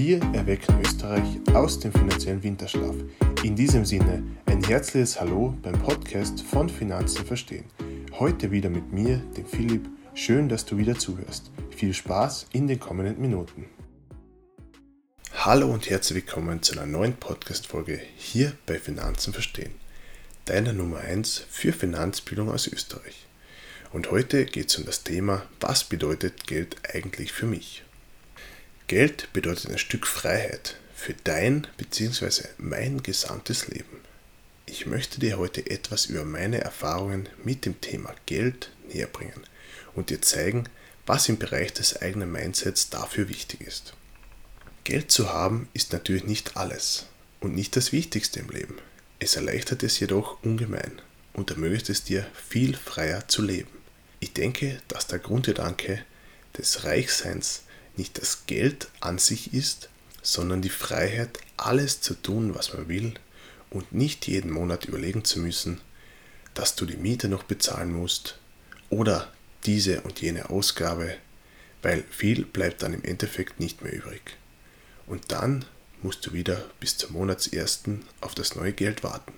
Wir erwecken Österreich aus dem finanziellen Winterschlaf. In diesem Sinne ein herzliches Hallo beim Podcast von Finanzen verstehen. Heute wieder mit mir, dem Philipp. Schön, dass du wieder zuhörst. Viel Spaß in den kommenden Minuten. Hallo und herzlich willkommen zu einer neuen Podcast-Folge hier bei Finanzen verstehen. Deiner Nummer 1 für Finanzbildung aus Österreich. Und heute geht es um das Thema, was bedeutet Geld eigentlich für mich? Geld bedeutet ein Stück Freiheit für dein bzw. mein gesamtes Leben. Ich möchte dir heute etwas über meine Erfahrungen mit dem Thema Geld näher bringen und dir zeigen, was im Bereich des eigenen Mindsets dafür wichtig ist. Geld zu haben ist natürlich nicht alles und nicht das Wichtigste im Leben. Es erleichtert es jedoch ungemein und ermöglicht es dir, viel freier zu leben. Ich denke, dass der Grundgedanke des Reichseins nicht das Geld an sich ist, sondern die Freiheit, alles zu tun, was man will und nicht jeden Monat überlegen zu müssen, dass du die Miete noch bezahlen musst oder diese und jene Ausgabe, weil viel bleibt dann im Endeffekt nicht mehr übrig. Und dann musst du wieder bis zum Monatsersten auf das neue Geld warten.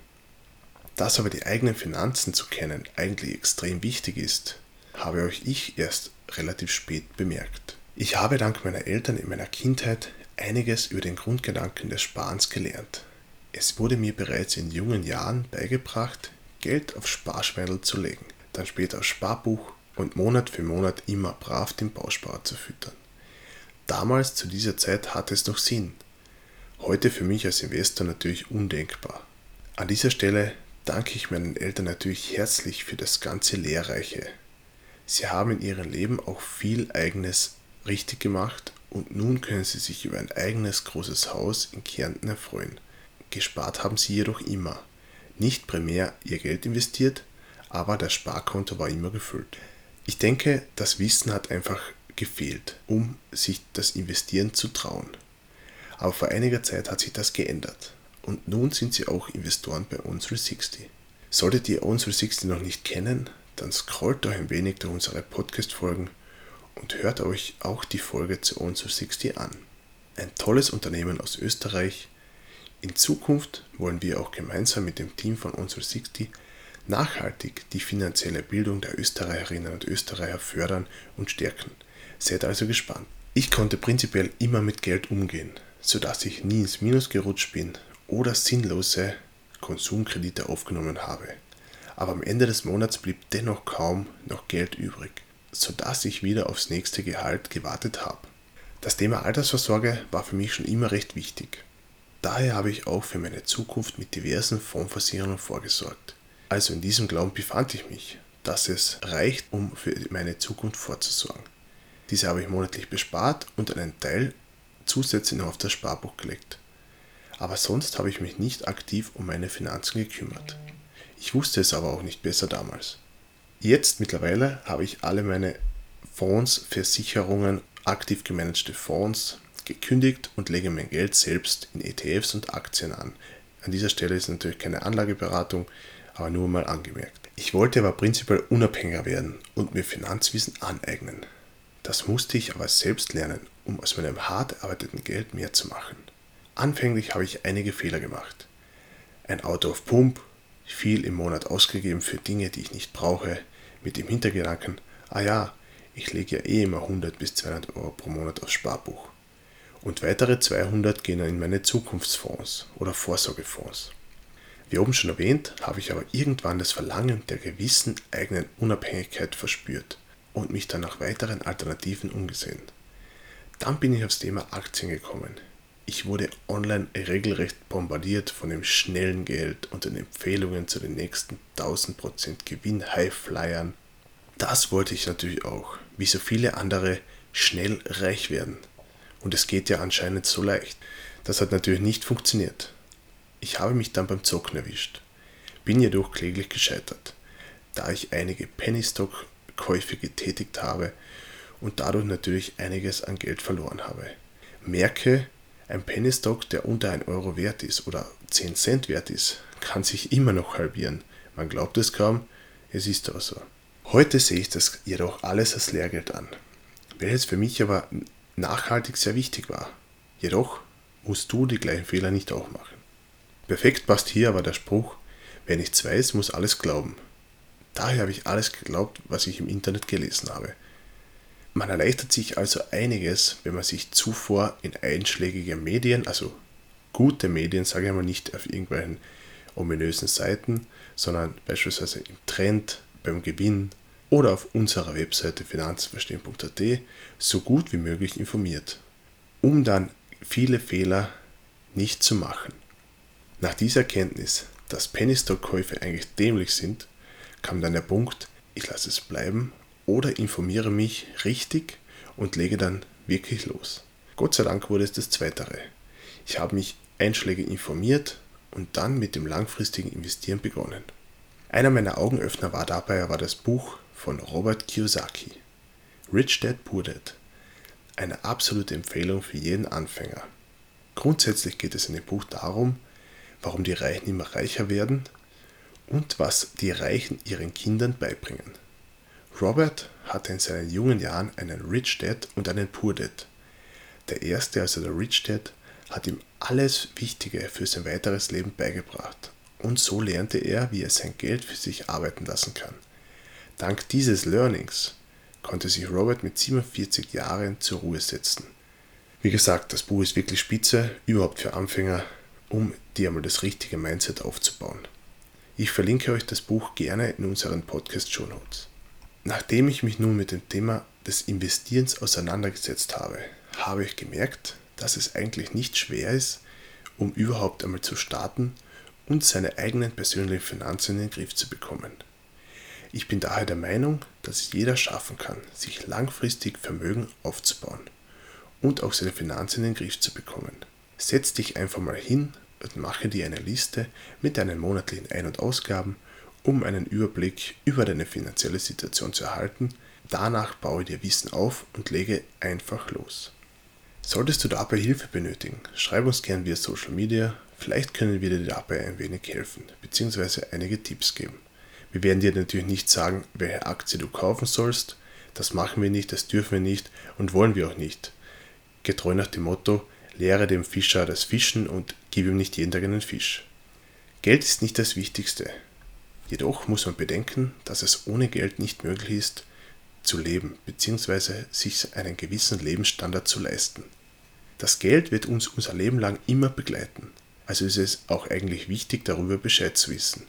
Dass aber die eigenen Finanzen zu kennen eigentlich extrem wichtig ist, habe euch ich erst relativ spät bemerkt. Ich habe dank meiner Eltern in meiner Kindheit einiges über den Grundgedanken des Sparens gelernt. Es wurde mir bereits in jungen Jahren beigebracht, Geld auf Sparschweindel zu legen, dann später aufs Sparbuch und Monat für Monat immer brav den Bausparer zu füttern. Damals zu dieser Zeit hatte es noch Sinn. Heute für mich als Investor natürlich undenkbar. An dieser Stelle danke ich meinen Eltern natürlich herzlich für das ganze Lehrreiche. Sie haben in ihrem Leben auch viel eigenes richtig gemacht und nun können sie sich über ein eigenes großes Haus in Kärnten erfreuen. Gespart haben sie jedoch immer. Nicht primär ihr Geld investiert, aber das Sparkonto war immer gefüllt. Ich denke, das Wissen hat einfach gefehlt, um sich das Investieren zu trauen. Aber vor einiger Zeit hat sich das geändert und nun sind sie auch Investoren bei On360. Solltet ihr On360 noch nicht kennen, dann scrollt euch ein wenig durch unsere Podcast-Folgen und hört euch auch die Folge zu On360 an. Ein tolles Unternehmen aus Österreich. In Zukunft wollen wir auch gemeinsam mit dem Team von On360 nachhaltig die finanzielle Bildung der Österreicherinnen und Österreicher fördern und stärken. Seid also gespannt. Ich konnte prinzipiell immer mit Geld umgehen, sodass ich nie ins Minus gerutscht bin oder sinnlose Konsumkredite aufgenommen habe. Aber am Ende des Monats blieb dennoch kaum noch Geld übrig sodass ich wieder aufs nächste Gehalt gewartet habe. Das Thema Altersvorsorge war für mich schon immer recht wichtig. Daher habe ich auch für meine Zukunft mit diversen Fondsversicherungen vorgesorgt. Also in diesem Glauben befand ich mich, dass es reicht, um für meine Zukunft vorzusorgen. Diese habe ich monatlich bespart und einen Teil zusätzlich noch auf das Sparbuch gelegt. Aber sonst habe ich mich nicht aktiv um meine Finanzen gekümmert. Ich wusste es aber auch nicht besser damals. Jetzt mittlerweile habe ich alle meine Fonds, Versicherungen, aktiv gemanagte Fonds gekündigt und lege mein Geld selbst in ETFs und Aktien an. An dieser Stelle ist natürlich keine Anlageberatung, aber nur mal angemerkt. Ich wollte aber prinzipiell unabhängiger werden und mir Finanzwissen aneignen. Das musste ich aber selbst lernen, um aus meinem hart erarbeiteten Geld mehr zu machen. Anfänglich habe ich einige Fehler gemacht. Ein Auto auf Pump, viel im Monat ausgegeben für Dinge, die ich nicht brauche, mit dem Hintergedanken, ah ja, ich lege ja eh immer 100 bis 200 Euro pro Monat aufs Sparbuch. Und weitere 200 gehen dann in meine Zukunftsfonds oder Vorsorgefonds. Wie oben schon erwähnt, habe ich aber irgendwann das Verlangen der gewissen eigenen Unabhängigkeit verspürt und mich dann nach weiteren Alternativen umgesehen. Dann bin ich aufs Thema Aktien gekommen. Ich wurde online regelrecht bombardiert von dem schnellen Geld und den Empfehlungen zu den nächsten 1000% Gewinn Highflyern. Das wollte ich natürlich auch, wie so viele andere, schnell reich werden. Und es geht ja anscheinend so leicht. Das hat natürlich nicht funktioniert. Ich habe mich dann beim Zocken erwischt, bin jedoch kläglich gescheitert, da ich einige Pennystock-Käufe getätigt habe und dadurch natürlich einiges an Geld verloren habe. Merke, ein Penny Stock, der unter 1 Euro wert ist oder 10 Cent wert ist, kann sich immer noch halbieren. Man glaubt es kaum, es ist aber so. Heute sehe ich das jedoch alles als Lehrgeld an, welches für mich aber nachhaltig sehr wichtig war. Jedoch musst du die gleichen Fehler nicht auch machen. Perfekt passt hier aber der Spruch, wer nichts weiß, muss alles glauben. Daher habe ich alles geglaubt, was ich im Internet gelesen habe. Man erleichtert sich also einiges, wenn man sich zuvor in einschlägige Medien, also gute Medien, sage ich mal nicht auf irgendwelchen ominösen Seiten, sondern beispielsweise im Trend, beim Gewinn oder auf unserer Webseite finanzenverstehen.at so gut wie möglich informiert, um dann viele Fehler nicht zu machen. Nach dieser Erkenntnis, dass Penny Stock Käufe eigentlich dämlich sind, kam dann der Punkt, ich lasse es bleiben oder informiere mich richtig und lege dann wirklich los. Gott sei Dank wurde es das Zweitere. Ich habe mich einschlägig informiert und dann mit dem langfristigen Investieren begonnen. Einer meiner Augenöffner war dabei aber das Buch von Robert Kiyosaki, Rich Dad Poor Dad. Eine absolute Empfehlung für jeden Anfänger. Grundsätzlich geht es in dem Buch darum, warum die Reichen immer reicher werden und was die Reichen ihren Kindern beibringen. Robert hatte in seinen jungen Jahren einen Rich Dad und einen Poor Dad. Der erste, also der Rich Dad, hat ihm alles Wichtige für sein weiteres Leben beigebracht. Und so lernte er, wie er sein Geld für sich arbeiten lassen kann. Dank dieses Learnings konnte sich Robert mit 47 Jahren zur Ruhe setzen. Wie gesagt, das Buch ist wirklich spitze, überhaupt für Anfänger, um dir einmal das richtige Mindset aufzubauen. Ich verlinke euch das Buch gerne in unseren Podcast-Show Notes. Nachdem ich mich nun mit dem Thema des Investierens auseinandergesetzt habe, habe ich gemerkt, dass es eigentlich nicht schwer ist, um überhaupt einmal zu starten und seine eigenen persönlichen Finanzen in den Griff zu bekommen. Ich bin daher der Meinung, dass es jeder schaffen kann, sich langfristig Vermögen aufzubauen und auch seine Finanzen in den Griff zu bekommen. Setz dich einfach mal hin und mache dir eine Liste mit deinen monatlichen Ein- und Ausgaben, um einen Überblick über deine finanzielle Situation zu erhalten. Danach baue dir Wissen auf und lege einfach los. Solltest du dabei Hilfe benötigen, schreib uns gern via Social Media, vielleicht können wir dir dabei ein wenig helfen bzw. einige Tipps geben. Wir werden dir natürlich nicht sagen, welche Aktie du kaufen sollst, das machen wir nicht, das dürfen wir nicht und wollen wir auch nicht. Getreu nach dem Motto, lehre dem Fischer das Fischen und gib ihm nicht jeden Tag einen Fisch. Geld ist nicht das Wichtigste. Jedoch muss man bedenken, dass es ohne Geld nicht möglich ist, zu leben bzw. sich einen gewissen Lebensstandard zu leisten. Das Geld wird uns unser Leben lang immer begleiten, also ist es auch eigentlich wichtig, darüber Bescheid zu wissen.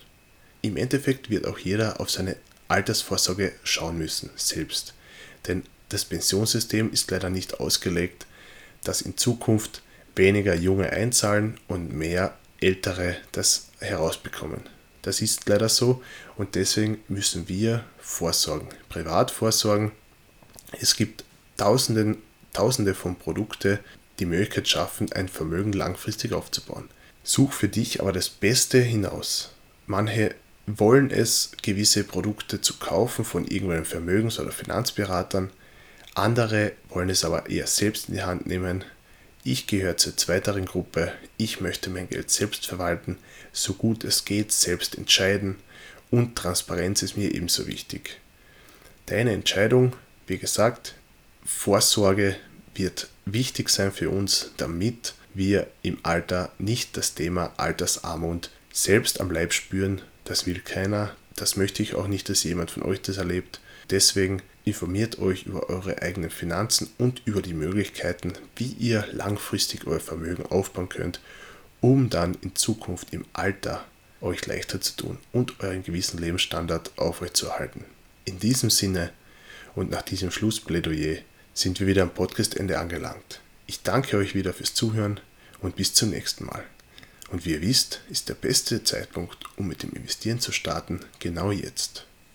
Im Endeffekt wird auch jeder auf seine Altersvorsorge schauen müssen, selbst, denn das Pensionssystem ist leider nicht ausgelegt, dass in Zukunft weniger Junge einzahlen und mehr Ältere das herausbekommen. Das ist leider so und deswegen müssen wir vorsorgen, privat vorsorgen. Es gibt Tausenden, Tausende von Produkten, die Möglichkeit schaffen, ein Vermögen langfristig aufzubauen. Such für dich aber das Beste hinaus. Manche wollen es, gewisse Produkte zu kaufen von irgendwelchen Vermögens- oder Finanzberatern. Andere wollen es aber eher selbst in die Hand nehmen. Ich gehöre zur zweiteren Gruppe. Ich möchte mein Geld selbst verwalten, so gut es geht, selbst entscheiden und Transparenz ist mir ebenso wichtig. Deine Entscheidung, wie gesagt, Vorsorge wird wichtig sein für uns, damit wir im Alter nicht das Thema Altersarmut selbst am Leib spüren. Das will keiner. Das möchte ich auch nicht, dass jemand von euch das erlebt. Deswegen informiert euch über eure eigenen Finanzen und über die Möglichkeiten, wie ihr langfristig euer Vermögen aufbauen könnt, um dann in Zukunft im Alter euch leichter zu tun und euren gewissen Lebensstandard aufrechtzuerhalten. In diesem Sinne und nach diesem Schlussplädoyer sind wir wieder am Podcastende angelangt. Ich danke euch wieder fürs Zuhören und bis zum nächsten Mal. Und wie ihr wisst, ist der beste Zeitpunkt, um mit dem Investieren zu starten, genau jetzt.